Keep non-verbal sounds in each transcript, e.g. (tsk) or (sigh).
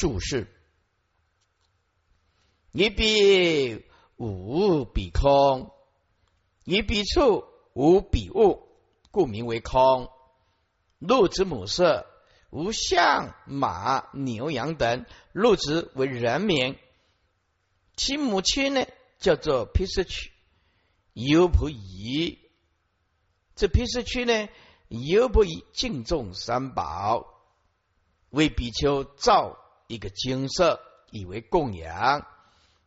注释：一比无比空，一比处无比物，故名为空。鹿之母色，无象马牛羊等，鹿之为人名。其母亲呢，叫做毗湿曲，优婆夷。这毗湿曲呢，犹不夷敬重三宝，为比丘造一个金色，以为供养。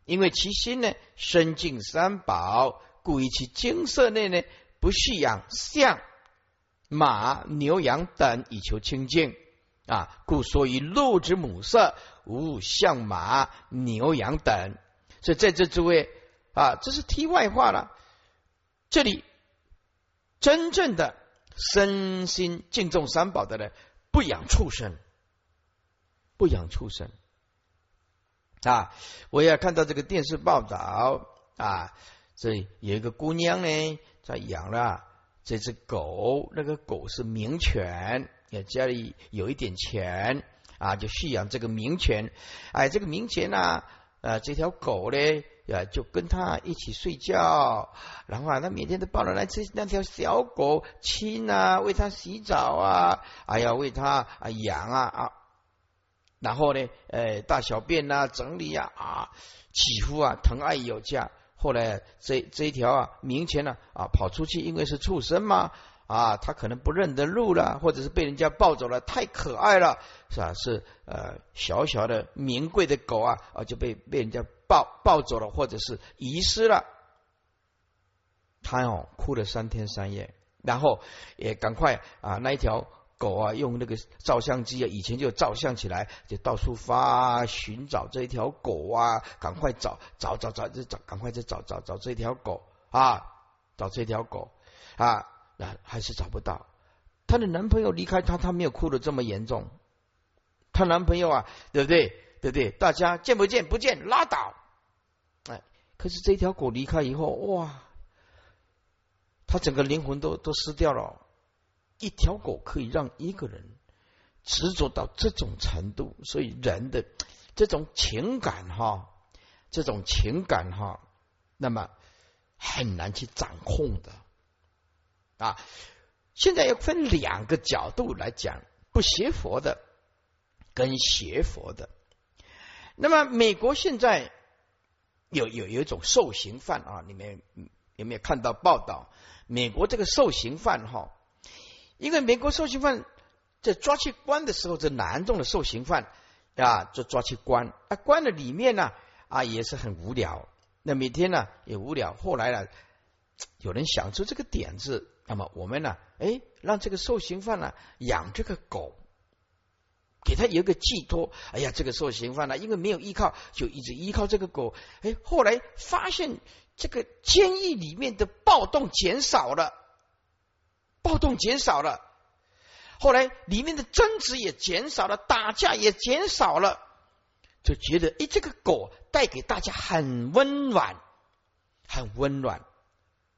因为其心呢深敬三宝，故于其金色内呢不需养象、马、牛羊等以求清净啊，故所以鹿之母色无象、马、牛羊等。所以在这诸位啊，这是题外话了。这里真正的身心敬重三宝的人，不养畜生，不养畜生。啊，我也看到这个电视报道啊，这有一个姑娘呢，在养了这只狗，那个狗是名犬，也家里有一点钱啊，就蓄养这个名犬。哎，这个名犬呢，呃，这条狗呢，啊，就跟他一起睡觉，然后啊，他每天都抱着那只那条小狗亲啊，为它洗澡啊，哎呀，为它啊养啊啊。然后呢，呃，大小便呐，整理呀，啊，几乎啊，疼爱有加。后来这这一条啊，明前呢，啊，跑出去，因为是畜生嘛，啊，他可能不认得路了，或者是被人家抱走了，太可爱了，是吧？是呃，小小的名贵的狗啊，啊，就被被人家抱抱走了，或者是遗失了。他哦，哭了三天三夜，然后也赶快啊，那一条。狗啊，用那个照相机啊，以前就照相起来，就到处发寻找这一条狗啊，赶快找找找找，就找赶快再找找找这条狗啊，找这条狗啊，那还是找不到。她的男朋友离开她，她没有哭的这么严重。她男朋友啊，对不对？对不对？大家见不见？不见拉倒。哎，可是这条狗离开以后，哇，她整个灵魂都都失掉了。一条狗可以让一个人执着到这种程度，所以人的 (tsk) 这种情感哈，这种情感哈，那么很难去掌控的啊。现在要分两个角度来讲，不学佛的跟学佛的。那么美国现在有有有一种受刑犯啊，你们有没有看到报道？美国这个受刑犯哈。因为美国受刑犯在抓去关的时候，这南众的受刑犯啊，就抓去关啊，关的里面呢啊也是很无聊，那每天呢也无聊。后来呢，有人想出这个点子，那么我们呢，哎，让这个受刑犯呢养这个狗，给他有一个寄托。哎呀，这个受刑犯呢，因为没有依靠，就一直依靠这个狗。哎，后来发现这个监狱里面的暴动减少了。暴动减少了，后来里面的争执也减少了，打架也减少了，就觉得哎，这个狗带给大家很温暖，很温暖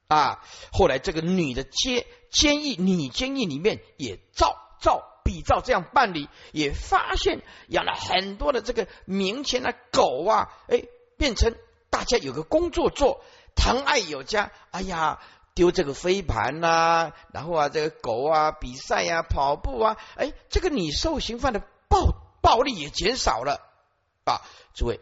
啊。后来这个女的监监狱女监狱里面也照照比照这样办理，也发现养了很多的这个名前的狗啊，哎，变成大家有个工作做，疼爱有加。哎呀。丢这个飞盘呐，然后啊，这个狗啊，比赛呀，跑步啊，哎，这个你受刑犯的暴暴力也减少了啊。诸位，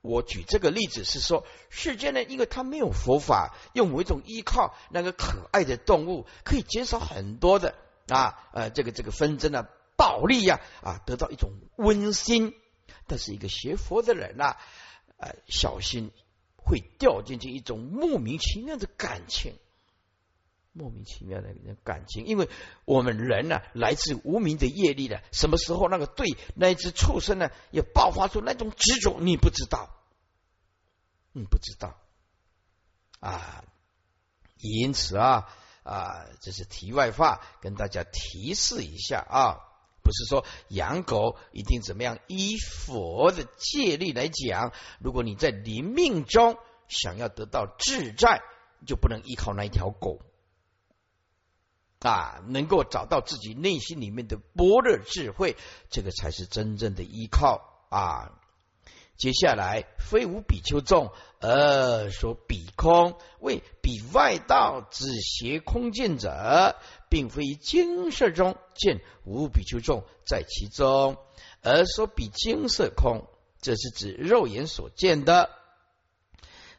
我举这个例子是说，世间呢，因为他没有佛法，用某一种依靠那个可爱的动物，可以减少很多的啊，呃，这个这个纷争啊，暴力呀，啊，得到一种温馨。但是一个学佛的人呐，呃，小心会掉进去一种莫名其妙的感情。莫名其妙的感情，因为我们人呢，来自无名的业力的，什么时候那个对那一只畜生呢，也爆发出那种执着，你不知道，你不知道啊。因此啊啊，这是题外话，跟大家提示一下啊，不是说养狗一定怎么样，依佛的戒律来讲，如果你在临命中想要得到自在，就不能依靠那一条狗。啊，能够找到自己内心里面的般若智慧，这个才是真正的依靠啊。接下来，非无比丘众而说比空，为比外道只邪空见者，并非精色中见无比丘众在其中，而说比精色空，这是指肉眼所见的，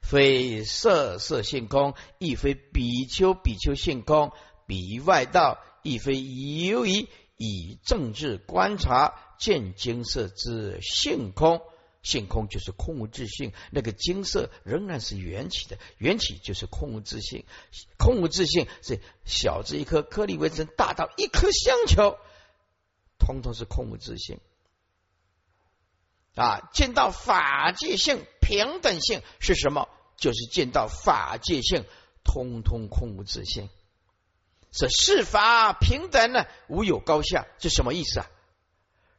非色色性空，亦非比丘比丘性空，比外道亦非由于以政治观察见金色之性空。性空就是空无自性，那个金色仍然是缘起的，缘起就是空无自性，空无自性是小至一颗颗粒微尘，大到一颗香球，通通是空无自性。啊，见到法界性、平等性是什么？就是见到法界性，通通空无自性，是世法平等呢，无有高下，这什么意思啊？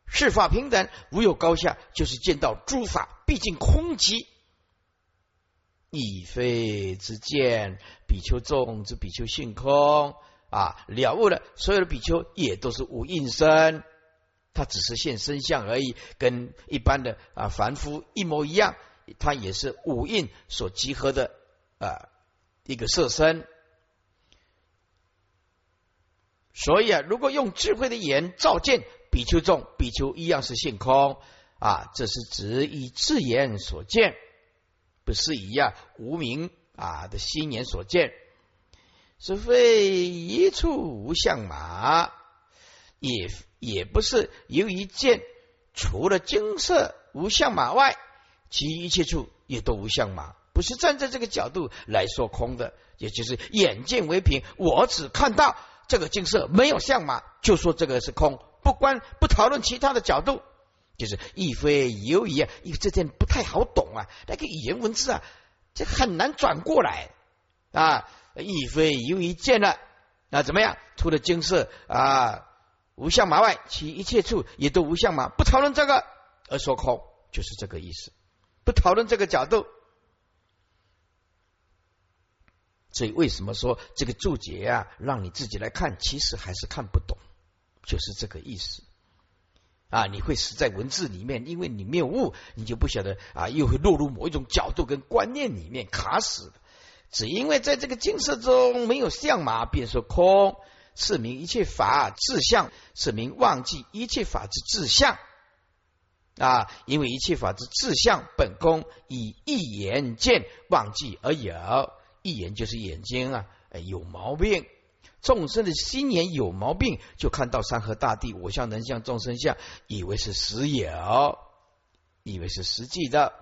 世法平等，无有高下，就是见到诸法毕竟空寂，亦非之见。比丘众之比丘性空啊，了悟了，所有的比丘也都是无应身，他只是现身相而已，跟一般的啊凡夫一模一样，他也是五印所集合的啊一个色身。所以啊，如果用智慧的眼照见。比丘众，比丘一样是性空啊，这是指以智眼所见，不是以啊无名啊的心眼所见，是非一处无相马，也也不是由于见除了金色无相马外，其余一切处也都无相马，不是站在这个角度来说空的，也就是眼见为凭，我只看到这个金色没有相马，就说这个是空。不关不讨论其他的角度，就是亦非犹疑啊，因为这件不太好懂啊，那个语言文字啊，这很难转过来啊。亦非犹疑见了，那怎么样？除了金色啊无相马外，其一切处也都无相马。不讨论这个而说空，就是这个意思。不讨论这个角度，所以为什么说这个注解啊，让你自己来看，其实还是看不懂。就是这个意思啊！你会死在文字里面，因为你没有悟，你就不晓得啊，又会落入某一种角度跟观念里面卡死只因为在这个金色中没有相马，便说空，是名一切法自相，是名忘记一切法之自相啊！因为一切法之自相本空，以一眼见忘记而有，一眼就是眼睛啊，有毛病。众生的心眼有毛病，就看到山河大地，我相人相众生相，以为是实有，以为是实际的。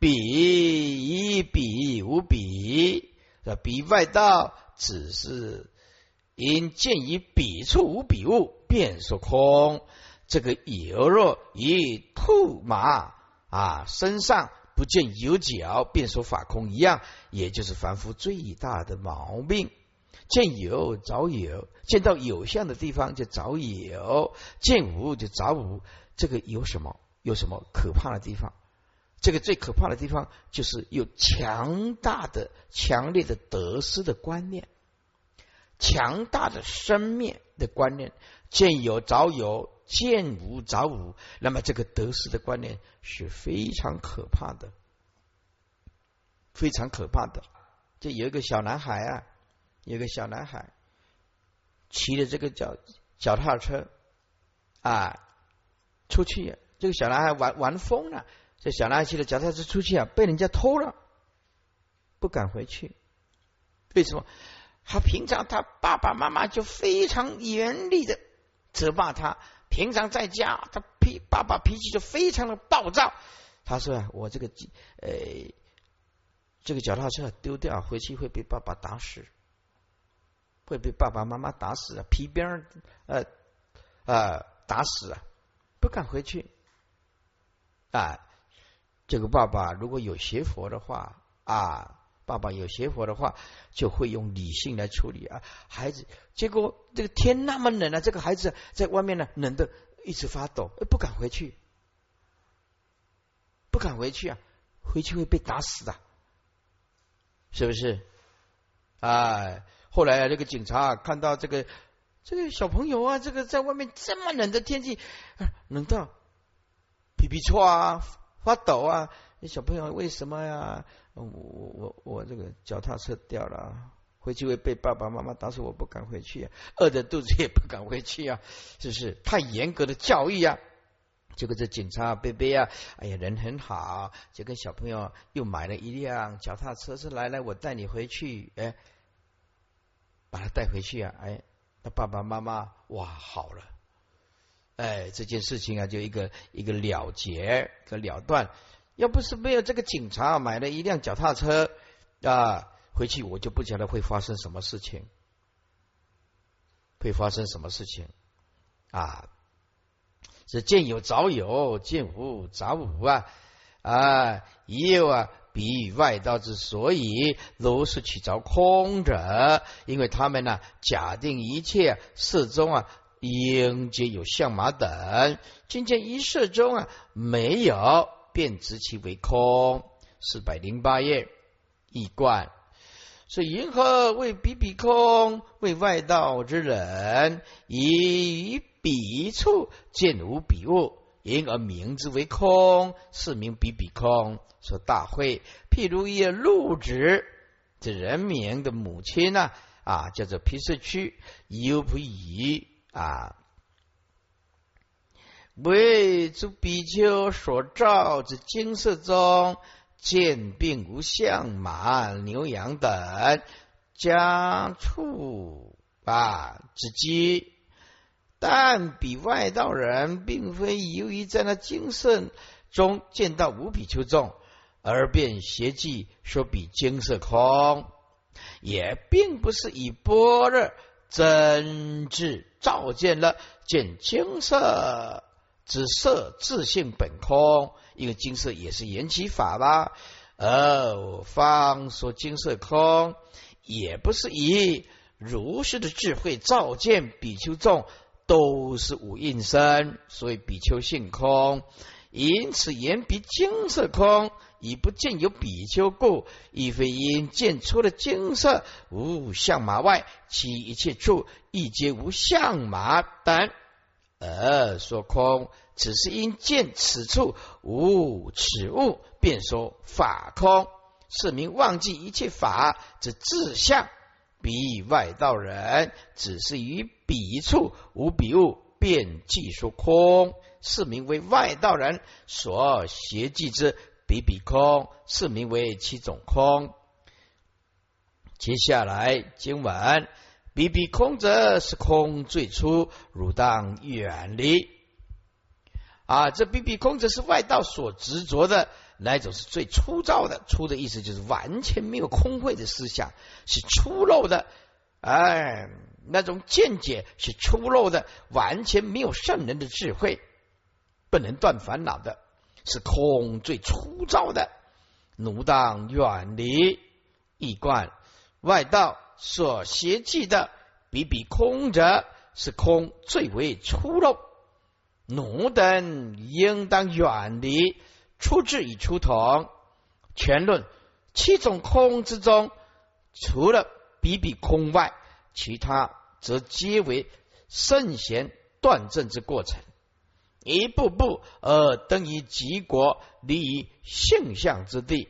比一比无比，比外道只是因见于彼处无彼物，便说空。这个有若以兔马啊身上。不见有脚，便说法空一样，也就是凡夫最大的毛病。见有找有，见到有相的地方就找有，见无就找无。这个有什么？有什么可怕的地方？这个最可怕的地方就是有强大的、强烈的得失的观念，强大的生灭的观念。见有找有。见无着无，那么这个得失的观念是非常可怕的，非常可怕的。就有一个小男孩啊，有个小男孩骑着这个脚脚踏车啊出去，这个小男孩玩玩疯了。这小男孩骑着脚踏车出去啊，被人家偷了，不敢回去。为什么？他平常他爸爸妈妈就非常严厉的责骂他。平常在家，他脾爸爸脾气就非常的暴躁。他说：“我这个呃，这个脚踏车丢掉回去会被爸爸打死，会被爸爸妈妈打死啊，皮鞭呃呃打死啊，不敢回去啊。这个爸爸如果有学佛的话啊。”爸爸有邪佛的话，就会用理性来处理啊。孩子，结果这个天那么冷啊，这个孩子在外面呢，冷的一直发抖，不敢回去，不敢回去啊，回去会被打死的，是不是？啊，后来啊，这个警察看到这个这个小朋友啊，这个在外面这么冷的天气，冷到皮皮搓啊，发抖啊。小朋友为什么呀？我我我我这个脚踏车掉了，回去会被爸爸妈妈打死，我不敢回去，饿着肚子也不敢回去啊！就是太严格的教育啊！结果这警察贝贝啊，哎呀，人很好，就跟小朋友又买了一辆脚踏车，说来来，我带你回去，哎，把他带回去啊，哎，他爸爸妈妈哇，好了，哎，这件事情啊，就一个一个了结，个了断。要不是没有这个警察买了一辆脚踏车啊，回去我就不晓得会发生什么事情，会发生什么事情啊？是见有早有，见无早无啊啊！也有啊，比喻外道之所以如是取着空者，因为他们呢假定一切色中啊应皆有相马等，今见一色中啊没有。便知其为空。四百零八页，一贯。是银河为彼彼空，为外道之人，以彼处见无彼物，因而名之为空，是名彼彼空。说大会，譬如一陆子，这人名的母亲呢？啊，叫做皮色区，犹不以啊。为诸比丘所照之金色中，见并无相马、牛羊等家畜啊之机，但比外道人，并非由于在那金色中见到无比丘众，而便邪计说比金色空，也并不是以般若真智照见了见金色。只色自性本空，因为金色也是缘起法吧？而方说金色空，也不是以如是的智慧照见比丘众都是无应身，所以比丘性空。因此言比金色空，以不见有比丘故，亦非因见出了金色无相马外，其一切处亦皆无相马等。而说空，只是因见此处无此物，便说法空，是名忘记一切法之自相。彼外道人，只是于彼处无彼物，便即说空，是名为外道人所邪计之彼比空，是名为七种空。接下来经文。比比空者是空最初，汝当远离。啊，这比比空者是外道所执着的，那一种是最粗糙的？粗的意思就是完全没有空慧的思想，是粗陋的。哎，那种见解是粗陋的，完全没有圣人的智慧，不能断烦恼的，是空最粗糙的。奴当远离，一观外道。所邪计的比比空者，是空最为粗陋。奴等应当远离。出智与出同，全论七种空之中，除了比比空外，其他则皆为圣贤断正之过程，一步步而登于极国，离于性相之地。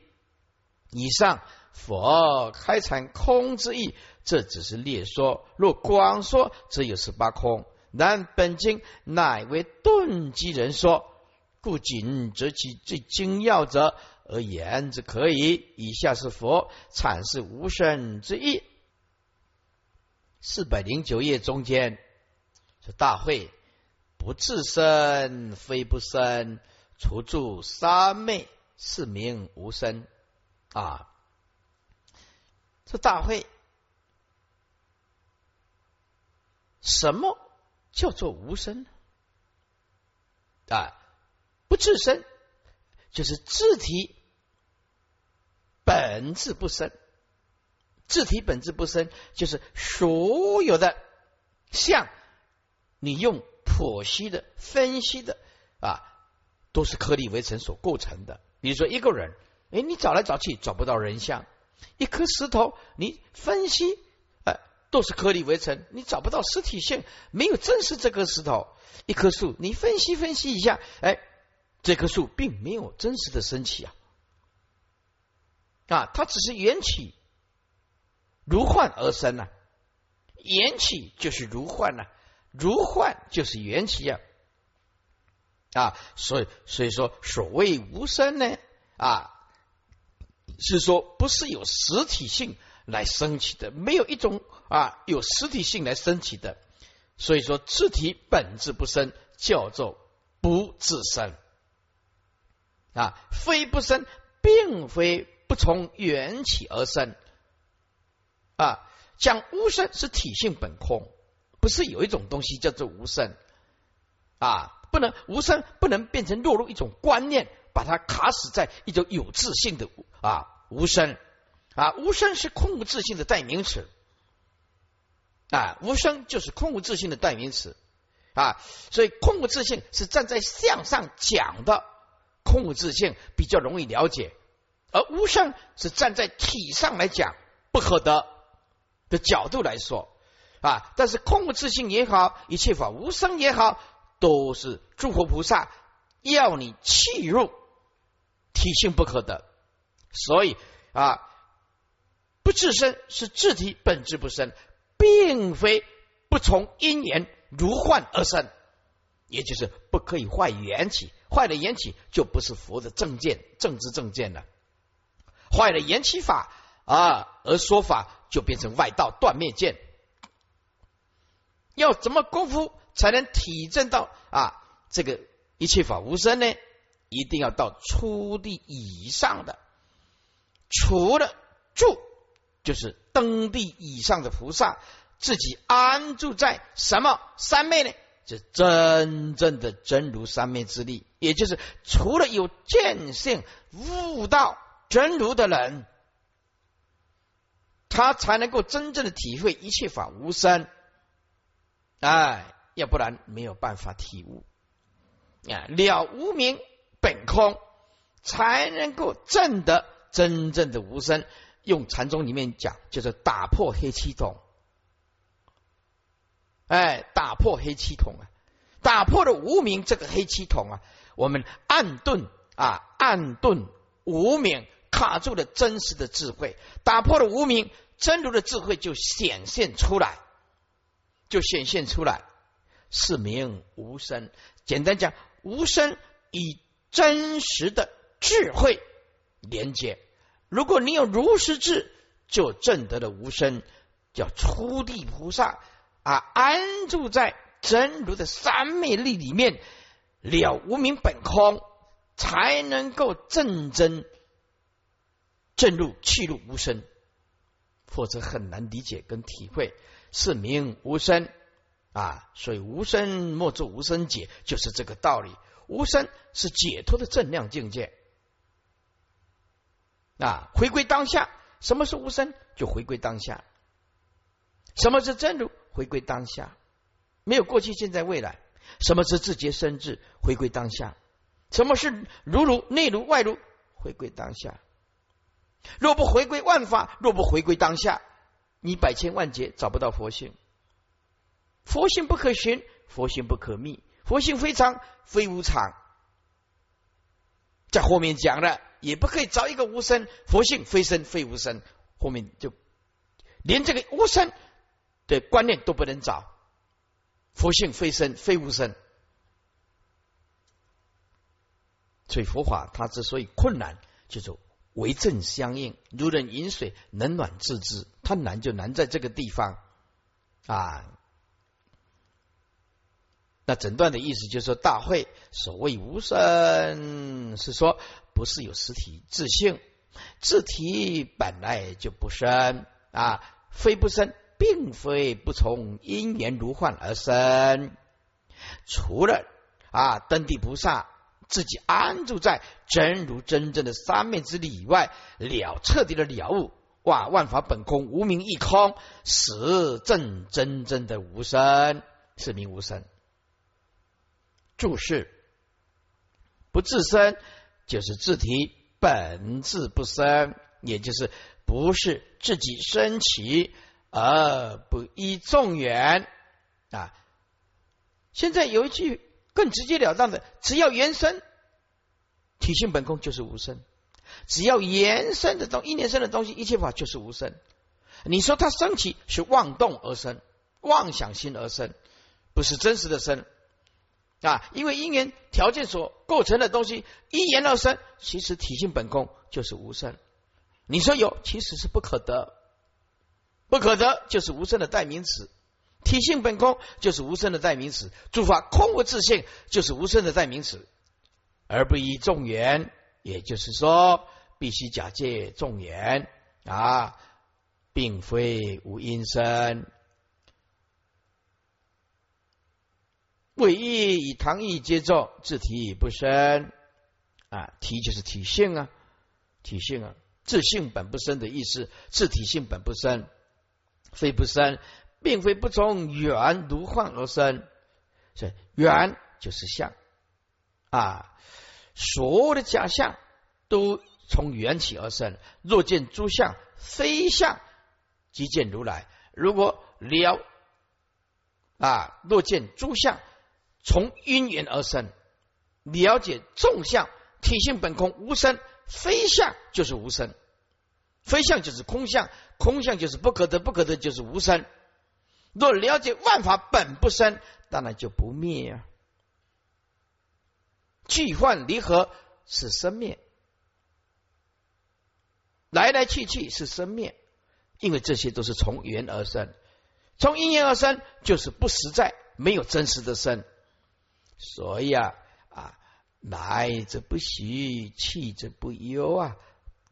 以上。佛开阐空之意，这只是略说；若广说，则有十八空。然本经乃为顿机人说，故仅择其最精要者而言之可以。以下是佛阐释无生之意。四百零九页中间是大会，不自生，非不生，除住三昧，是名无生啊。这大会，什么叫做无声啊？不自生，就是自体本质不生。自体本质不生，就是所有的像，你用剖析的、分析的啊，都是颗粒围成所构成的。比如说一个人，哎，你找来找去找不到人像。一颗石头，你分析，哎，都是颗粒为成，你找不到实体性，没有真实这颗石头。一棵树，你分析分析一下，哎，这棵树并没有真实的升起啊，啊，它只是缘起如幻而生呐，缘起就是如幻呐，如幻就是缘起呀，啊，所以所以说所谓无声呢，啊，是说不是有实体性来升起的，没有一种啊有实体性来升起的。所以说，自体本质不生，叫做不自生啊，非不生，并非不从缘起而生啊。讲无生是体性本空，不是有一种东西叫做无生啊，不能无生不能变成落入一种观念，把它卡死在一种有自信的啊无生啊，无生是空无自信的代名词。啊，无声就是空无自信的代名词啊，所以空无自信是站在向上讲的空无自信比较容易了解，而无声是站在体上来讲不可得的角度来说啊。但是空无自信也好，一切法无声也好，都是诸佛菩萨要你契入体性不可得，所以啊，不自身是自体本质不生。并非不从因缘如幻而生，也就是不可以坏缘起，坏了缘起就不是佛的正见、正知正见了。坏了缘起法啊，而说法就变成外道断灭见。要怎么功夫才能体证到啊这个一切法无生呢？一定要到初地以上的，除了住。就是登地以上的菩萨，自己安住在什么三昧呢？是真正的真如三昧之力，也就是除了有见性悟道真如的人，他才能够真正的体会一切法无生。哎，要不然没有办法体悟啊，了无名本空，才能够证得真正的无生。用禅宗里面讲，就是打破黑气筒，哎，打破黑气筒啊，打破了无名这个黑气筒啊，我们暗顿啊，暗顿无名卡住了真实的智慧，打破了无名，真如的智慧就显现出来，就显现出来，是名无声。简单讲，无声以真实的智慧连接。如果你有如实智，就证得了无生，叫初地菩萨啊，安住在真如的三昧力里面，了无名本空，才能够正真正入去入无生，否则很难理解跟体会。是名无生啊，所以无生莫作无生解，就是这个道理。无生是解脱的正量境界。啊，回归当下，什么是无声？就回归当下。什么是真如？回归当下，没有过去、现在、未来。什么是自觉生智？回归当下。什么是如如内如外如？回归当下。若不回归万法，若不回归当下，你百千万劫找不到佛性。佛性不可寻，佛性不可觅，佛性非常非无常。在后面讲了。也不可以找一个无声佛性非生非无声，后面就连这个无声的观念都不能找，佛性非生非无声，所以佛法它之所以困难，就是为正相应，如人饮水，冷暖自知。它难就难在这个地方啊。那整段的意思就是说，大会所谓无声，是说。不是有实体自性，自体本来就不生啊，非不生，并非不从因缘如幻而生。除了啊，登地菩萨自己安住在真如真正的三昧之力以外，了彻底的了悟，哇，万法本空，无名亦空，实证真正的无生，是名无生。注释不自生。就是自体本质不生，也就是不是自己升起而不依众缘啊。现在有一句更直截了当的：只要原生，体性本空就是无生；只要延伸的东一年生的东西，一切法就是无生。你说它升起是妄动而生，妄想心而生，不是真实的生啊！因为因缘条件所构成的东西因缘而生，其实体性本空就是无生。你说有，其实是不可得，不可得就是无声的代名词。体性本空就是无声的代名词。诸法空无自性就是无声的代名词，而不依众缘，也就是说，必须假借众缘啊，并非无因生。为义以唐意接咒，自体不生啊，体就是体性啊，体性啊。自性本不生的意思，自体性本不生，非不生，并非不从缘如幻而生。所以缘就是相啊，所有的假象都从缘起而生。若见诸相非相，即见如来。如果了啊，若见诸相从因缘而生，了解众相体性本空无生。非相就是无生，非相就是空相，空相就是不可得，不可得就是无生。若了解万法本不生，当然就不灭啊。聚幻离合是生灭，来来去去是生灭，因为这些都是从缘而生，从因缘而生就是不实在，没有真实的生。所以啊啊。来则不喜，去则不忧啊！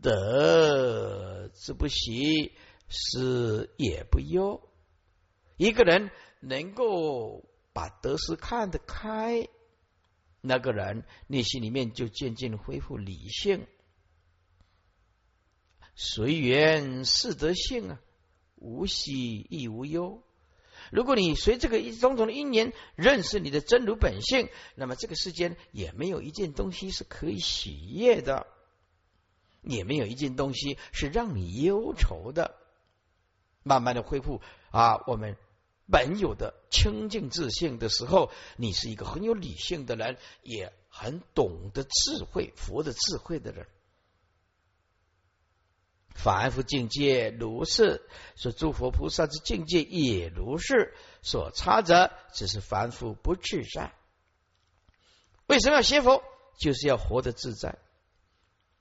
得之不喜，失也不忧。一个人能够把得失看得开，那个人内心里面就渐渐恢复理性，随缘是德性啊，无喜亦无忧。如果你随这个一种种的因缘认识你的真如本性，那么这个世间也没有一件东西是可以喜悦的，也没有一件东西是让你忧愁的。慢慢的恢复啊，我们本有的清净自信的时候，你是一个很有理性的人，也很懂得智慧佛的智慧的人。凡夫境界如是，说诸佛菩萨之境界也如是，所差者只是凡夫不自在。为什么要学佛？就是要活得自在。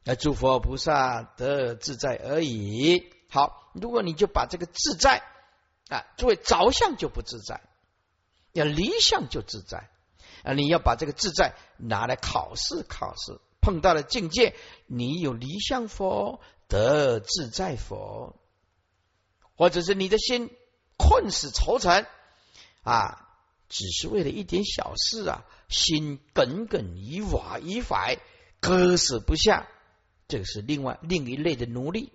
那诸佛菩萨得自在而已。好，如果你就把这个自在啊作为着相，就不自在；要离相就自在啊。你要把这个自在拿来考试，考试碰到了境界，你有离相否？得自在否？或者是你的心困死愁沉啊，只是为了一点小事啊，心耿耿于瓦于怀，割舍不下，这个是另外另一类的奴隶。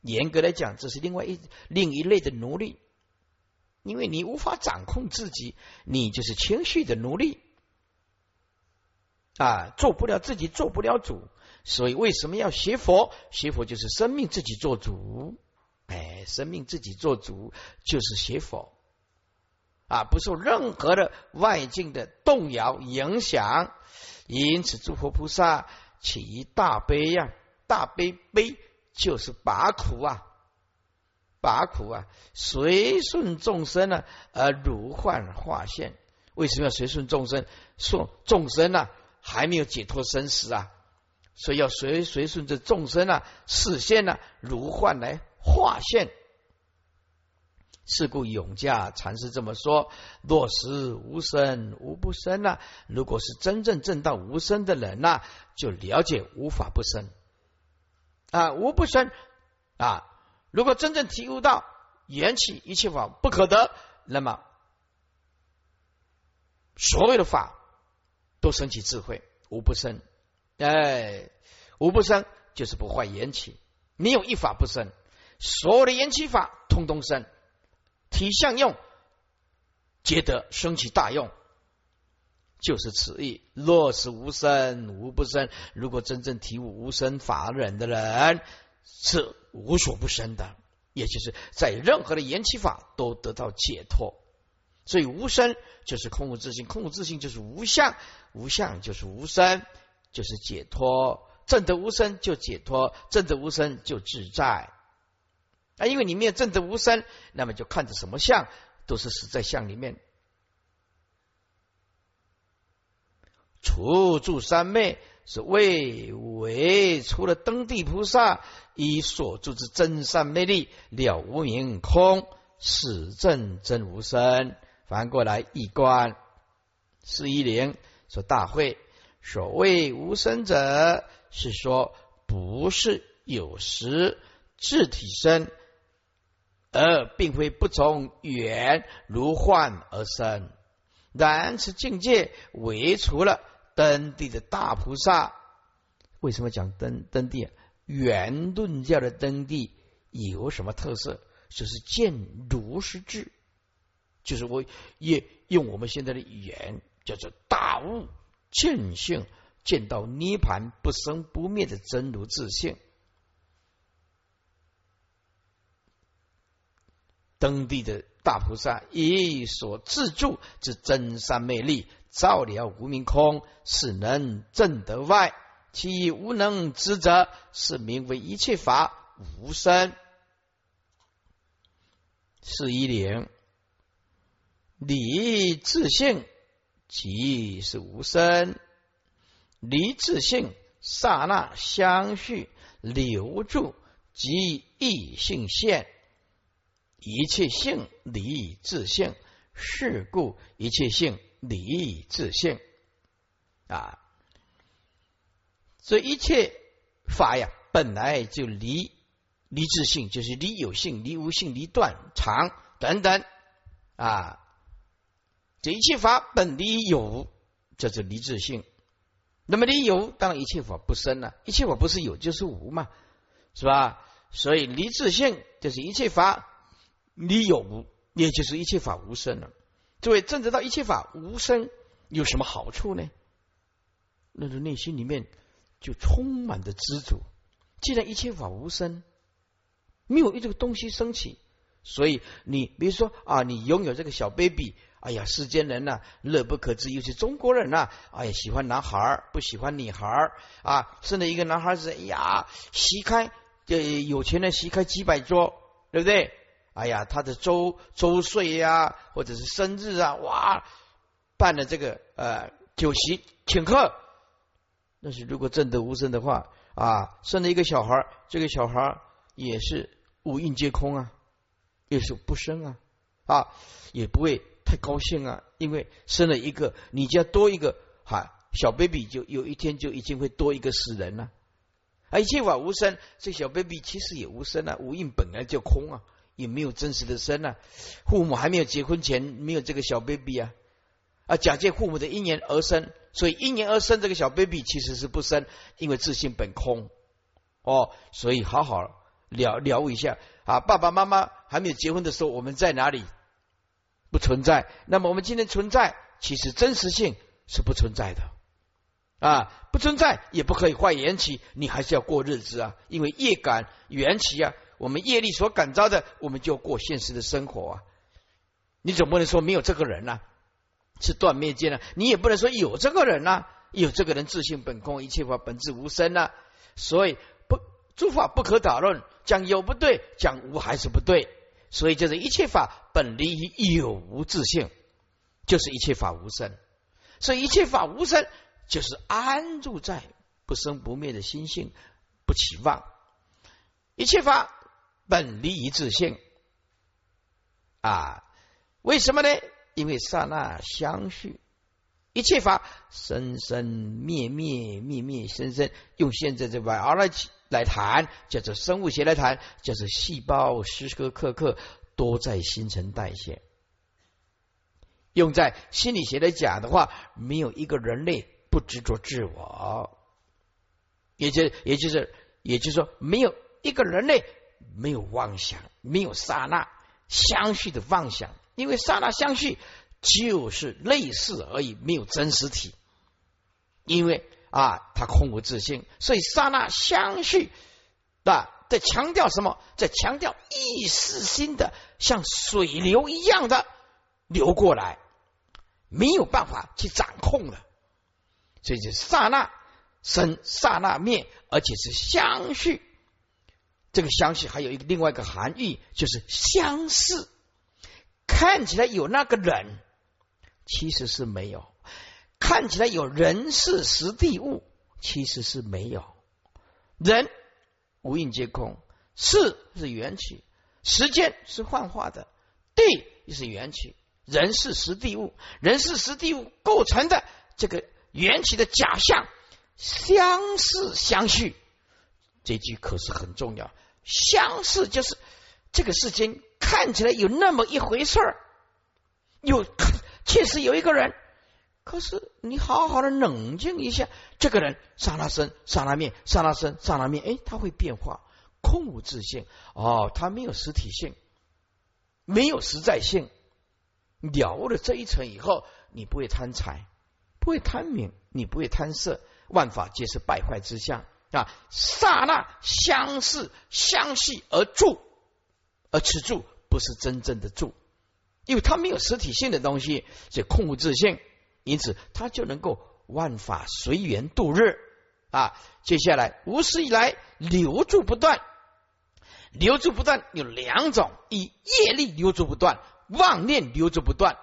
严格来讲，这是另外一另一类的奴隶，因为你无法掌控自己，你就是情绪的奴隶啊，做不了自己，做不了主。所以为什么要学佛？学佛就是生命自己做主，哎，生命自己做主就是学佛啊，不受任何的外境的动摇影响。因此，诸佛菩萨起大悲呀，大悲悲就是拔苦啊，拔苦啊，随顺众生呢，而如幻化现。为什么要随顺众生？说众生呢，还没有解脱生死啊。所以要随随顺着众生啊，视线呢如幻来化现。是故永嘉禅师这么说：若实无生无不生呐。如果是真正证到无生的人呐，就了解无法不生啊，无不生啊。如果真正体悟到缘起一切法不可得，那么所有的法都升起智慧，无不生。哎，无不生就是不坏缘起，没有一法不生，所有的缘起法通通生，体相用皆得升起大用，就是此意。若是无生无不生，如果真正体悟无生法忍的人，是无所不生的。也就是在任何的缘起法都得到解脱。所以无生就是空无自性，空无自性就是无相，无相就是无生，就是解脱。正得无生就解脱，正得无生就自在。啊，因为你没有正得无生，那么就看着什么相都是死在相里面。除住三昧是为为除了登地菩萨以所住之真善魅力了无明空，始正真无生。翻过来一观四一零说大会所谓无生者，是说不是有时自体生，而并非不从缘如幻而生。然此境界为除了登地的大菩萨。为什么讲登登地？圆顿教的登地有什么特色？就是见如实智。就是我也用我们现在的语言叫做大悟见性，见到涅盘不生不灭的真如自性。登地的大菩萨以所自助之真善魅力，照了无明空，是能证得外，其无能之者，是名为一切法无生。四一零。离自性即是无生，离自性刹那相续留住即异性现，一切性离自性，是故一切性离自性啊！所以一切法呀，本来就离离自性，就是离有性、离无性、离断常等等啊。这一切法本离有，叫做离自性。那么离有，当然一切法不生了。一切法不是有就是无嘛，是吧？所以离自性就是一切法离有无，也就是一切法无生了。诸位，证得到一切法无生有什么好处呢？那个内心里面就充满着知足。既然一切法无生，没有一这个东西升起，所以你比如说啊，你拥有这个小 baby。哎呀，世间人呐，乐不可支，尤其中国人呐，哎呀，喜欢男孩儿，不喜欢女孩儿啊。生了一个男孩子，哎呀，席开，这有钱人席开几百桌，对不对？哎呀，他的周周岁呀，或者是生日啊，哇，办了这个呃酒席请客。但是如果正得无声的话啊，生了一个小孩这个小孩也是五蕴皆空啊，也是不生啊，啊，也不会。高兴啊！因为生了一个，你家多一个哈小 baby，就有一天就已经会多一个死人了。啊，一切法无生，这小 baby 其实也无生啊，无印本来就空啊，也没有真实的生啊。父母还没有结婚前没有这个小 baby 啊啊，假借父母的因缘而生，所以因缘而生这个小 baby 其实是不生，因为自性本空哦。所以好好聊聊一下啊，爸爸妈妈还没有结婚的时候，我们在哪里？不存在，那么我们今天存在，其实真实性是不存在的啊，不存在也不可以坏缘起，你还是要过日子啊，因为业感缘起啊，我们业力所感召的，我们就过现实的生活啊。你总不能说没有这个人呐，是断灭见了，你也不能说有这个人呐，有这个人自性本空，一切法本质无生呐，所以不诸法不可讨论，讲有不对，讲无还是不对。所以就是一切法本离于有无自性，就是一切法无生。所以一切法无生，就是安住在不生不灭的心性，不起妄。一切法本离于自性啊？为什么呢？因为刹那相续，一切法生生灭灭，灭灭生生。用现在这 biology 来谈，叫做生物学来谈，叫做细胞时时刻刻都在新陈代谢。用在心理学来讲的话，没有一个人类不执着自我，也就也就是也就是说，没有一个人类没有妄想，没有刹那相续的妄想，因为刹那相续就是类似而已，没有真实体，因为。啊，他空无自性，所以刹那相续，那在强调什么？在强调意识心的像水流一样的流过来，没有办法去掌控了。所以就刹那生，刹那灭，而且是相续。这个相续还有一个另外一个含义，就是相似。看起来有那个人，其实是没有；看起来有人事实地物，其实是没有。人无印皆空，事是缘起，时间是幻化的，地是缘起，人是实地物，人是实地物构成的这个缘起的假象，相似相续。这句可是很重要。相似就是这个世间看起来有那么一回事儿，有确实有一个人，可是你好好的冷静一下，这个人刹那生刹那灭，刹那生刹那灭，哎，他会变化，空无自性哦，他没有实体性，没有实在性。了悟了这一层以后，你不会贪财，不会贪名，你不会贪色，万法皆是败坏之相。啊，刹那相视相系而住，而此住不是真正的住，因为它没有实体性的东西，所以空无自性，因此它就能够万法随缘度日啊。接下来无始以来留住不断，留住不断有两种：以业力留住不断，妄念留住不断。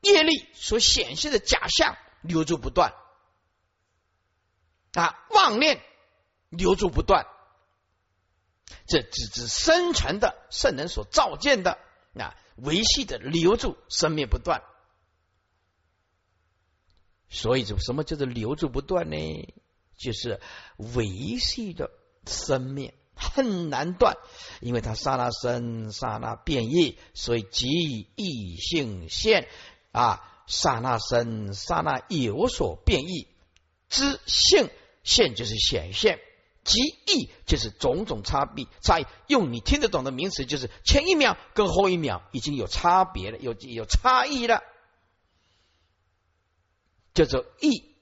业力所显现的假象留住不断。啊，妄念留住不断，这只是生成的圣人所造见的啊，维系的留住生命不断。所以，就什么叫做留住不断呢？就是维系的生命很难断，因为它刹那生，刹那变异，所以即异性现啊，刹那生，刹那有所变异知性。现就是显现，即异就是种种差别差异。用你听得懂的名词，就是前一秒跟后一秒已经有差别了，有有差异了，叫做异。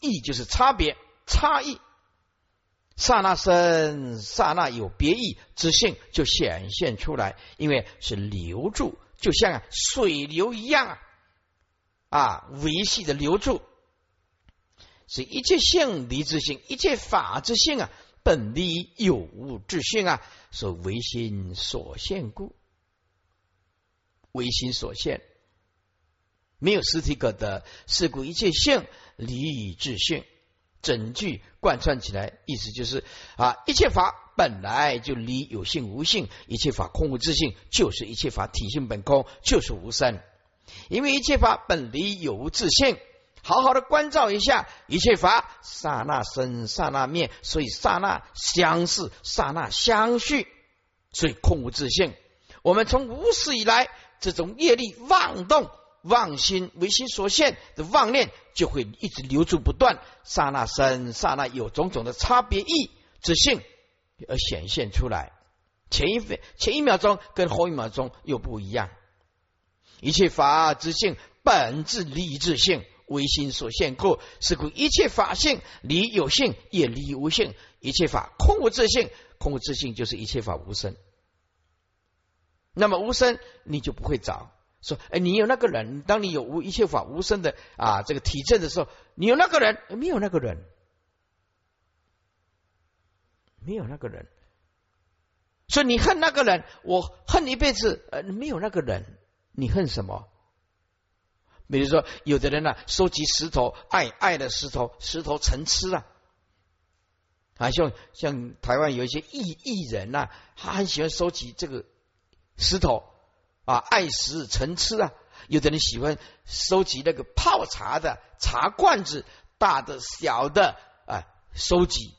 异就是差别差异。刹那生，刹那有别异之性就显现出来，因为是留住，就像水流一样啊，啊，维系的留住。是一切性离之性，一切法之性啊，本离有无之性啊，所唯心所现故，唯心所现，没有实体可得，是故一切性离以自性，整句贯穿起来，意思就是啊，一切法本来就离有性无性，一切法空无自性，就是一切法体性本空，就是无生，因为一切法本离有无自性。好好的关照一下一切法，刹那生，刹那灭，所以刹那相似，刹那相续，所以空无自性。我们从无始以来，这种业力妄动、妄心唯心所现的妄念，就会一直留住不断。刹那生，刹那有种种的差别意之性而显现出来。前一分前一秒钟跟后一秒钟又不一样。一切法之性本质离自性。唯心所现故，是故一切法性离有性，也离无性；一切法空无自性，空无自性就是一切法无生。那么无生，你就不会找说，哎，你有那个人，当你有无一切法无生的啊这个体证的时候，你有那个人，没有那个人，没有那个人。所以你恨那个人，我恨一辈子，呃，没有那个人，你恨什么？比如说，有的人呢，收集石头，爱爱的石头，石头成痴啊！啊，像像台湾有一些艺艺人呐，他很喜欢收集这个石头啊，爱石成痴啊。有的人喜欢收集那个泡茶的茶罐子，大的、小的啊，收集。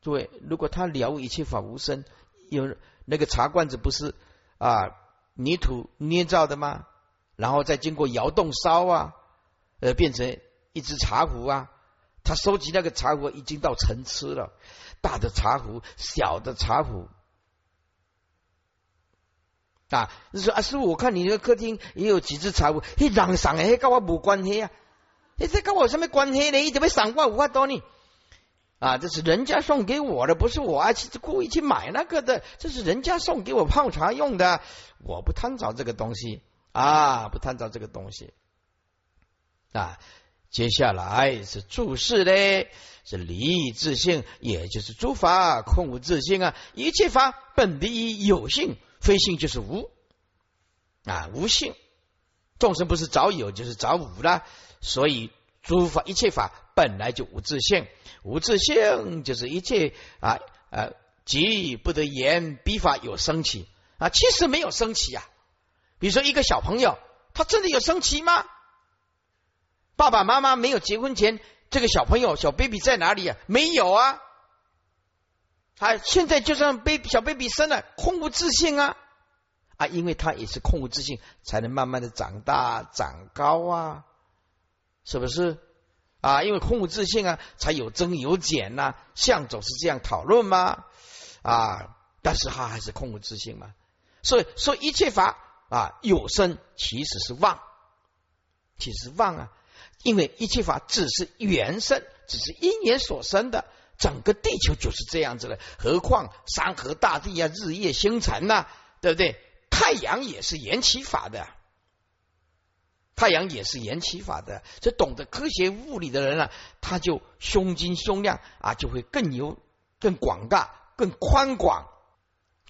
对，如果他了悟一切法无生，有那个茶罐子不是啊泥土捏造的吗？然后再经过窑洞烧啊，呃，变成一只茶壶啊。他收集那个茶壶已经到成痴了，大的茶壶，小的茶壶啊。你说啊，师傅，我看你那个客厅也有几只茶壶，嘿，人送的，跟我无关系啊。你这跟我什么关系呢？你怎么赏我五块多呢？啊，这是人家送给我的，不是我啊去故意去买那个的，这是人家送给我泡茶用的，我不贪着这个东西啊，不贪着这个东西啊。接下来是注释嘞，是离自性，也就是诸法空无自性啊，一切法本离有性，非性就是无啊，无性。众生不是早有就是早无了，所以诸法一切法本来就无自性，无自性就是一切啊啊，即不得言彼法有生起啊，其实没有生起啊。比如说一个小朋友，他真的有生气吗？爸爸妈妈没有结婚前，这个小朋友小 baby 在哪里啊？没有啊，他现在就算 baby 小 baby 生了，空无自信啊。啊，因为他也是空无自信，才能慢慢的长大长高啊，是不是？啊，因为空无自信啊，才有增有减呐。向总是这样讨论吗？啊，但是他还是空无自信嘛。所以说一切法啊有生，其实是妄，其实妄啊。因为一切法只是缘生，只是因缘所生的，整个地球就是这样子的。何况山河大地啊，日夜星辰呐，对不对？太阳也是缘起法的，太阳也是缘起法的。这懂得科学物理的人啊，他就胸襟胸量啊，就会更有更广大、更宽广。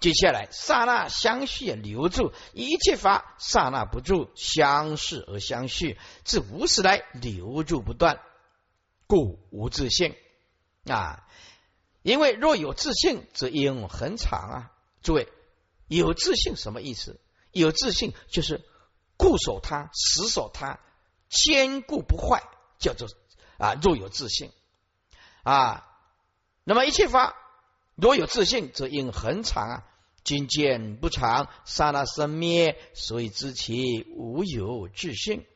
接下来，刹那相续也留住一切法，刹那不住，相视而相续，自无始来留住不断，故无自性啊。因为若有自性，则应恒长啊。诸位。有自信什么意思？有自信就是固守它、死守它、坚固不坏，叫做啊。若有自信啊，那么一切法若有自信，则应恒长啊。今见不长，刹那生灭，所以知其无有自信。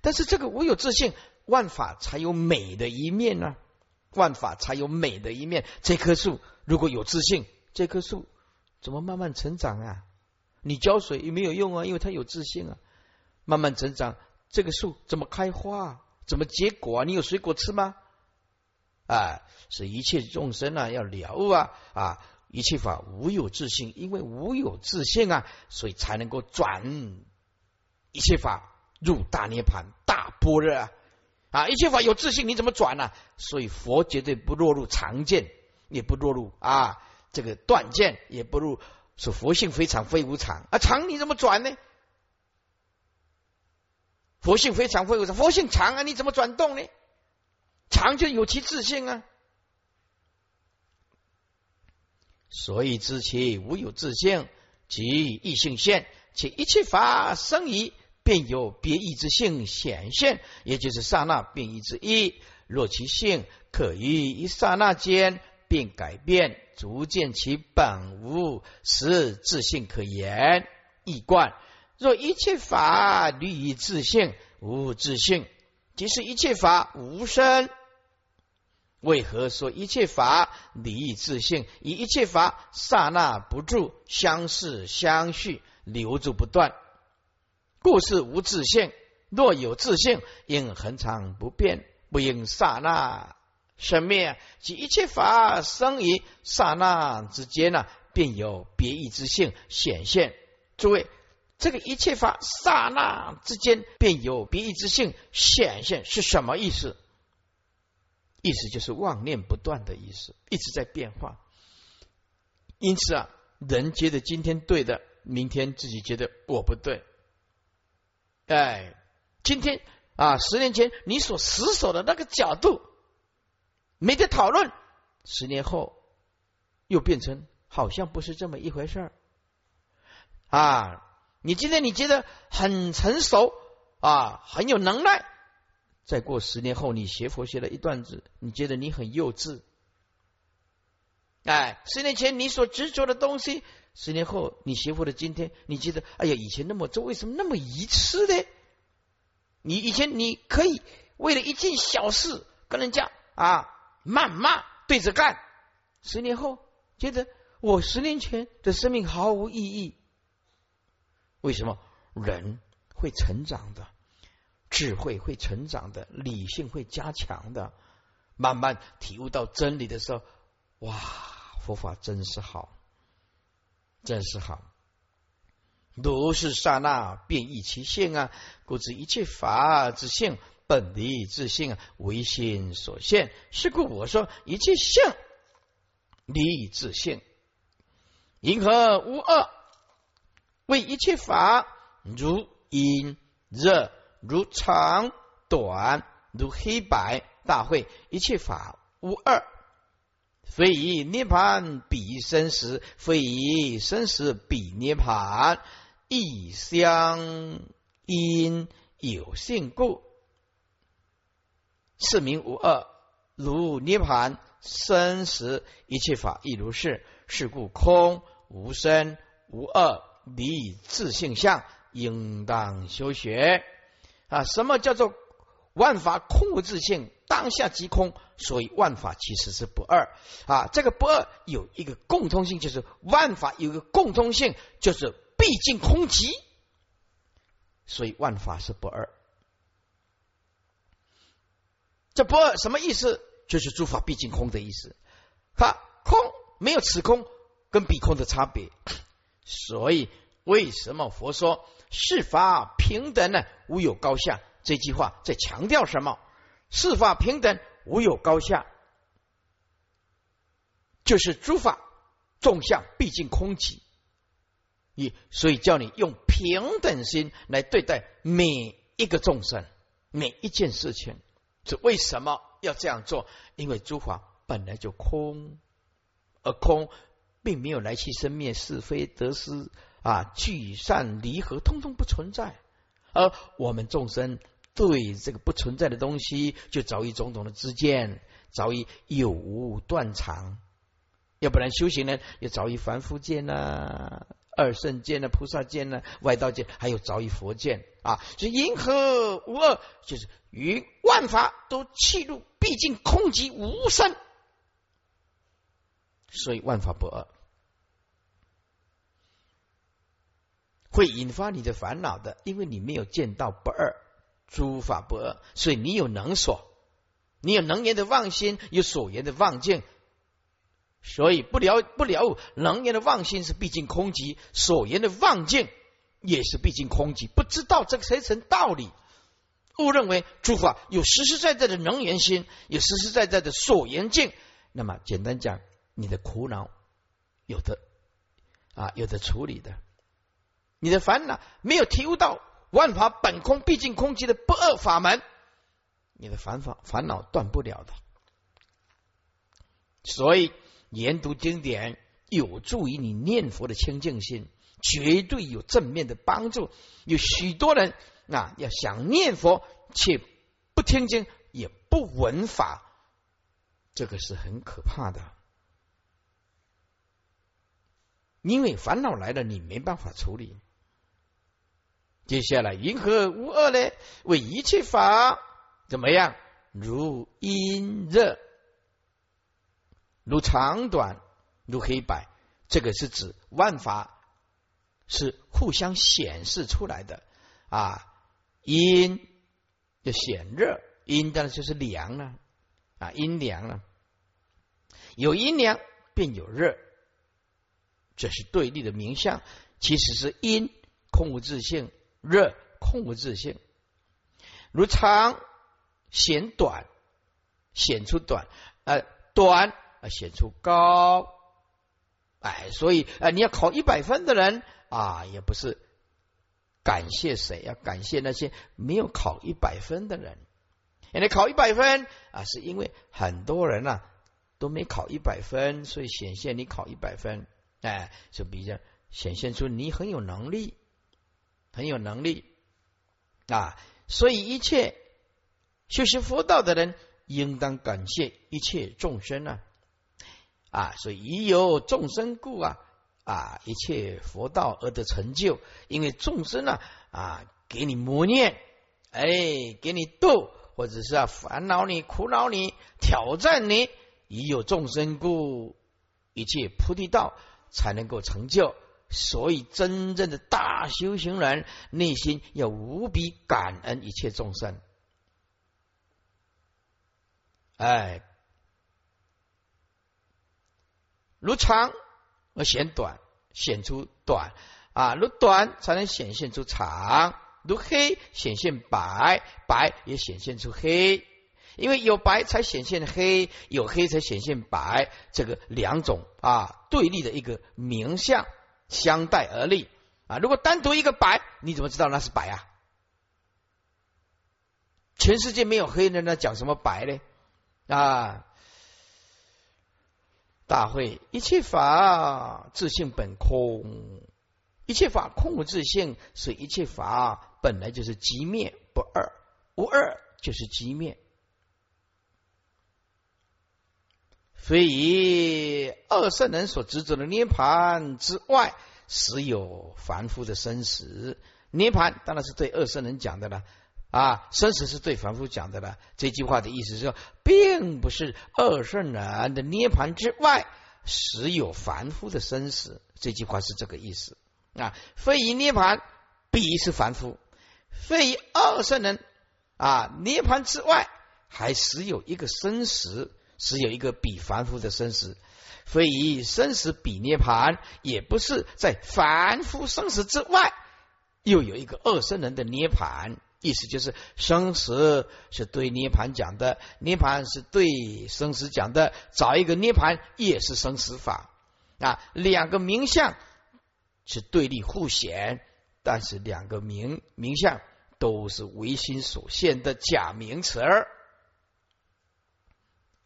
但是这个无有自信，万法才有美的一面呢。万法才有美的一面。这棵树如果有自信，这棵树。怎么慢慢成长啊？你浇水也没有用啊，因为它有自信啊。慢慢成长，这个树怎么开花？怎么结果啊？你有水果吃吗？啊，是一切众生啊，要了啊啊！一切法无有自信，因为无有自信啊，所以才能够转一切法入大涅盘、大般若啊！啊，一切法有自信，你怎么转呢？所以佛绝对不落入常见，也不落入啊。这个断见也不如说佛性非常非无常啊，常你怎么转呢？佛性非常非无常，佛性常啊，你怎么转动呢？常就有其自性啊，所以知其无有自性，即异性现，且一切法生于便有别异之性显现，也就是刹那变异之一。若其性可于一刹那间。并改变，逐渐其本无，实自性可言。易观，若一切法离于自性，无自性，即是一切法无生。为何说一切法离于自性？以一切法刹那不住，相似相续，留住不断，故是无自性。若有自性，应恒常不变，不应刹那。生灭即一切法生于刹那之间呢，便有别异之性显现。诸位，这个一切法刹那之间便有别异之性显现是什么意思？意思就是妄念不断的意思，一直在变化。因此啊，人觉得今天对的，明天自己觉得我不对。哎，今天啊，十年前你所死守的那个角度。没得讨论，十年后又变成好像不是这么一回事儿啊！你今天你觉得很成熟啊，很有能耐，再过十年后你学佛学了一段子，你觉得你很幼稚。哎，十年前你所执着的东西，十年后你学佛的今天，你觉得哎呀，以前那么做，为什么那么愚痴呢？你以前你可以为了一件小事跟人家啊。谩骂对着干，十年后觉得我十年前的生命毫无意义。为什么人会成长的，智慧会成长的，理性会加强的，慢慢体悟到真理的时候，哇，佛法真是好，真是好。如是刹那，变异其性啊！故知一切法之性，本离自性啊，唯心所现。是故我说，一切性离自性，因何无二？为一切法，如阴热，如长短，如黑白，大会一切法无二。非以涅盘比生死，非以生死比涅盘。异相因有性故，是名无二。如涅盘生死一切法亦如是。是故空无生无二离自性相，应当修学啊！什么叫做万法空无自性？当下即空，所以万法其实是不二啊！这个不二有一个共通性，就是万法有一个共通性，就是。毕竟空寂，所以万法是不二。这不二什么意思？就是诸法毕竟空的意思。哈，空没有此空跟彼空的差别。所以为什么佛说世法平等呢？无有高下。这句话在强调什么？世法平等，无有高下，就是诸法众相毕竟空寂。所以叫你用平等心来对待每一个众生，每一件事情。是为什么要这样做？因为诸法本来就空，而空并没有来去生灭、是非得失啊，聚散离合，通通不存在。而我们众生对这个不存在的东西，就早已种种的知见，早已有无断肠。要不然修行人也早已凡夫见呐。二圣见呢，菩萨见呢，外道见，还有早已佛见啊！所以因何无二？就是于万法都弃入，毕竟空寂无生，所以万法不二，会引发你的烦恼的，因为你没有见到不二，诸法不二，所以你有能所，你有能言的妄心，有所言的妄见。所以不了不了悟，能言的妄心是毕竟空寂，所言的妄见也是毕竟空寂。不知道这个谁层道理，误认为诸法有实实在在的能言心，有实实在在的所言境。那么简单讲，你的苦恼有的啊，有的处理的，你的烦恼没有体悟到万法本空，毕竟空寂的不二法门，你的烦恼烦恼断不了的。所以。研读经典有助于你念佛的清净心，绝对有正面的帮助。有许多人啊，要想念佛却不听经也不闻法，这个是很可怕的。因为烦恼来了，你没办法处理。接下来，云何无二呢？为一切法怎么样？如阴热。如长短，如黑白，这个是指万法是互相显示出来的啊。阴就显热，阴当然就是凉了啊，阴凉了。有阴凉便有热，这是对立的名相。其实是阴空无自性，热空无自性。如长显短，显出短，呃，短。啊，显出高，哎，所以啊，你要考一百分的人啊，也不是感谢谁，要感谢那些没有考一百分的人。人家考一百分啊，是因为很多人啊都没考一百分，所以显现你考一百分，哎，就比较显现出你很有能力，很有能力啊。所以一切修习佛道的人，应当感谢一切众生啊。啊，所以已有众生故啊啊，一切佛道而得成就。因为众生呢啊，给你磨练，哎，给你斗，或者是啊烦恼你、苦恼你、挑战你，已有众生故，一切菩提道才能够成就。所以，真正的大修行人内心要无比感恩一切众生。哎，如长而显短，显出短啊；如短才能显现出长；如黑显现白，白也显现出黑。因为有白才显现黑，有黑才显现白，这个两种啊对立的一个名相。相待而立啊。如果单独一个白，你怎么知道那是白啊？全世界没有黑人，那讲什么白呢？啊！大会一切法自性本空，一切法空无自性，所以一切法本来就是即灭不二，无二就是即灭。非以二圣人所执着的涅盘之外，实有凡夫的生死。涅盘当然是对二圣人讲的了。啊，生死是对凡夫讲的了。这句话的意思是说，并不是二圣人的涅盘之外，实有凡夫的生死。这句话是这个意思啊。非以涅盘必是凡夫，非以二圣人啊涅盘之外，还实有一个生死，只有一个比凡夫的生死。非以生死比涅盘，也不是在凡夫生死之外，又有一个二圣人的涅盘。意思就是，生死是对涅盘讲的，涅盘是对生死讲的。找一个涅盘也是生死法啊，两个名相是对立互显，但是两个名名相都是唯心所现的假名词儿。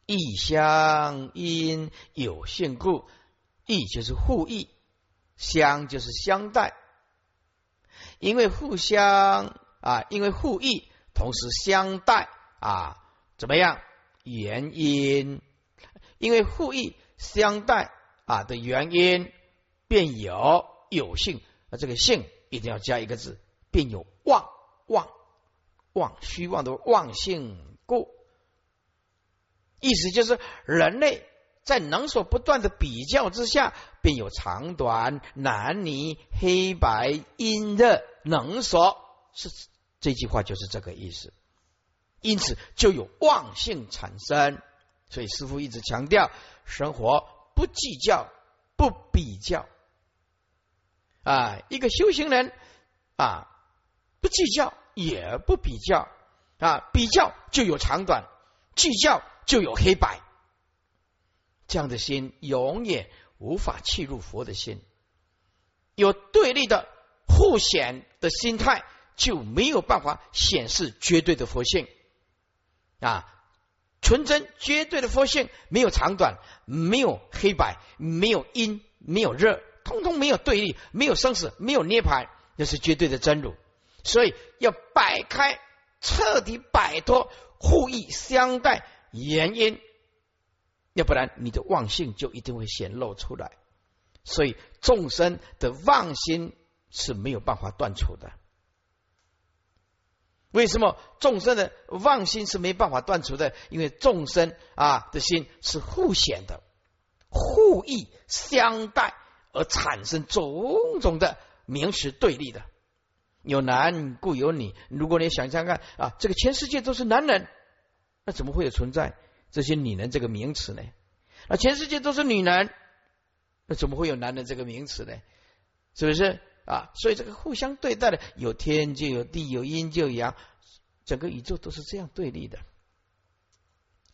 异相因有限故，异就是互异，相就是相待，因为互相。啊，因为互异，同时相待啊，怎么样？原因，因为互异相待啊的原因，便有有性啊，这个性一定要加一个字，便有妄妄妄虚妄的妄性故。意思就是，人类在能所不断的比较之下，便有长短、男女、黑白、阴热、能所是。这句话就是这个意思，因此就有妄性产生。所以师父一直强调，生活不计较，不比较。啊，一个修行人啊，不计较也不比较啊，比较就有长短，计较就有黑白。这样的心永远无法契入佛的心，有对立的互显的心态。就没有办法显示绝对的佛性啊！纯真绝对的佛性，没有长短，没有黑白，没有阴，没有热，通通没有对立，没有生死，没有涅槃，那是绝对的真如。所以要摆开，彻底摆脱互异相待原因，要不然你的妄性就一定会显露出来。所以众生的妄心是没有办法断除的。为什么众生的妄心是没办法断除的？因为众生啊的心是互显的、互异相待，而产生种种的名词对立的。有男故有女。如果你想想看啊，这个全世界都是男人，那怎么会有存在这些女人这个名词呢？啊，全世界都是女人，那怎么会有男人这个名词呢？是不是？啊，所以这个互相对待的，有天就有地，有阴就有阳，整个宇宙都是这样对立的。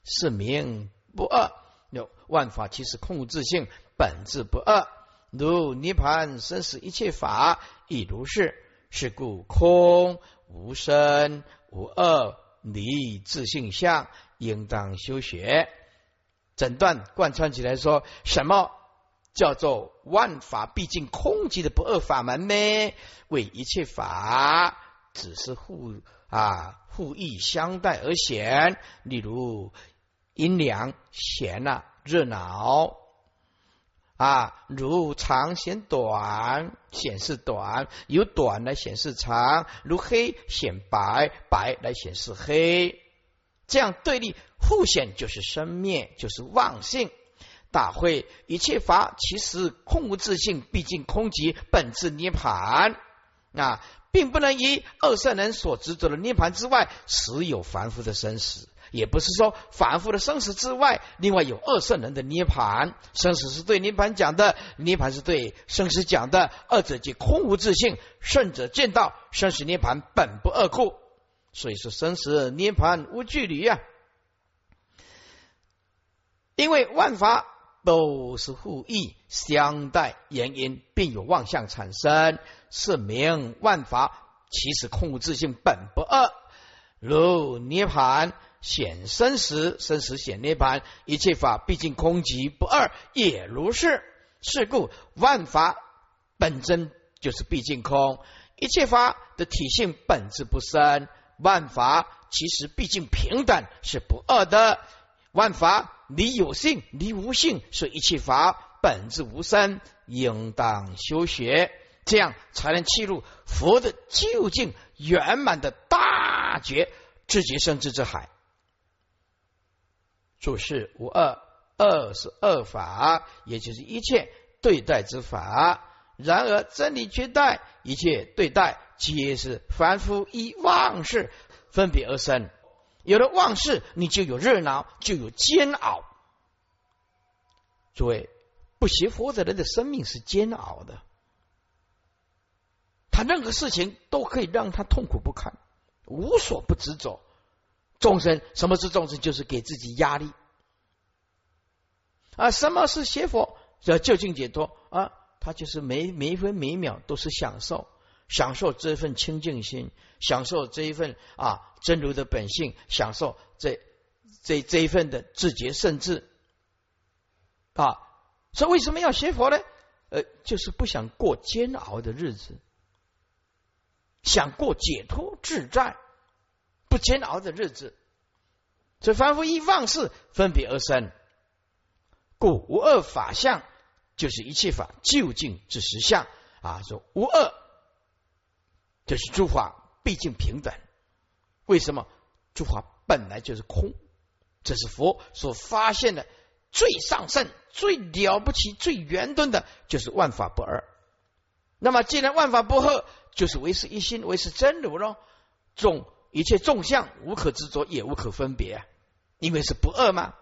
是名不二，有万法其实空无自性，本质不二。如涅盘生死一切法亦如是。是故空无生无二离自性相，应当修学。整段贯穿起来说什么？叫做万法毕竟空寂的不二法门呢？为一切法只是互啊互异相待而显。例如阴凉闲啊热闹啊，如长显短显示短，由短来显示长；如黑显白，白来显示黑。这样对立互显就是生灭，就是妄性。大会一切法其实空无自性，毕竟空即本质涅盘啊，并不能以二圣人所执着的涅盘之外，实有凡夫的生死。也不是说反复的生死之外，另外有二圣人的涅盘。生死是对涅盘讲的，涅盘是对生死讲的。二者即空无自性，圣者见到生死涅盘本不二故，所以说生死涅盘无距离呀。因为万法都是互异相待原因，并有妄相产生，是名万法其实空无自性本不二。如涅盘显生死，生死显涅盘，一切法毕竟空即不二，也如是。是故万法本真就是毕竟空，一切法的体性本质不生，万法其实毕竟平等，是不二的。万法离有性，离无性，所以一切法本质无生，应当修学，这样才能契入佛的究竟圆满的大觉自觉生智之海。注释无二，二是二法，也就是一切对待之法。然而真理绝代，一切对待皆是凡夫依妄事分别而生。有了妄事，你就有热闹，就有煎熬。诸位，不学佛的人的生命是煎熬的，他任何事情都可以让他痛苦不堪，无所不执着。众生什么是众生？就是给自己压力啊！什么是学佛？叫就近解脱啊！他就是每每分每秒都是享受。享受这份清净心，享受这一份啊真如的本性，享受这这这一份的自觉甚至啊。所以为什么要学佛呢？呃，就是不想过煎熬的日子，想过解脱自在、不煎熬的日子。所以凡夫一妄事分别而生，故无二法相，就是一切法究竟之实相啊。说无二。就是诸法毕竟平等，为什么诸法本来就是空？这是佛所发现的最上圣、最了不起、最圆顿的，就是万法不二。那么既然万法不二，就是唯是一心，唯是真如喽。总一切众相无可执着，也无可分别，因为是不二嘛。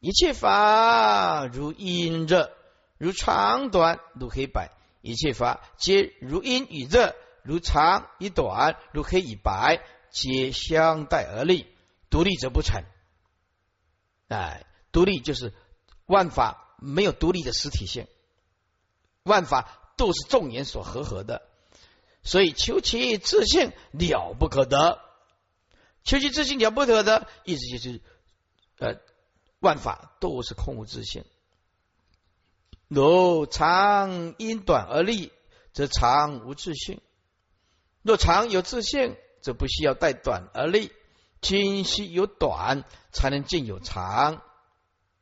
一切法如阴热，如长短，如黑白。一切法皆如阴与热，如长与短，如黑与白，皆相待而立，独立则不成。哎，独立就是万法没有独立的实体性，万法都是众缘所合合的，所以求其自性了不可得，求其自性了不可得，意思就是呃，万法都是空无自性。若长因短而立，则长无自性；若长有自性，则不需要带短而立。今须有短，才能见有长。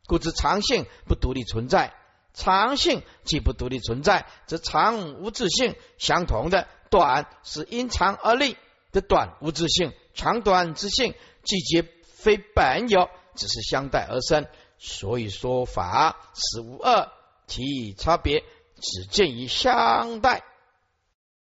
故知长性不独立存在，长性既不独立存在，则长无自性。相同的，短是因长而立的短无自性，长短之性季节非本有，只是相待而生。所以说法实无二。其差别只见于相待。